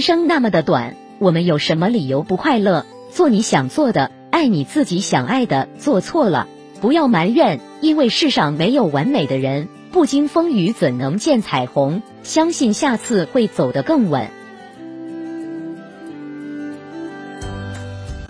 生那么的短，我们有什么理由不快乐？做你想做的，爱你自己想爱的。做错了不要埋怨，因为世上没有完美的人。不经风雨，怎能见彩虹？相信下次会走得更稳。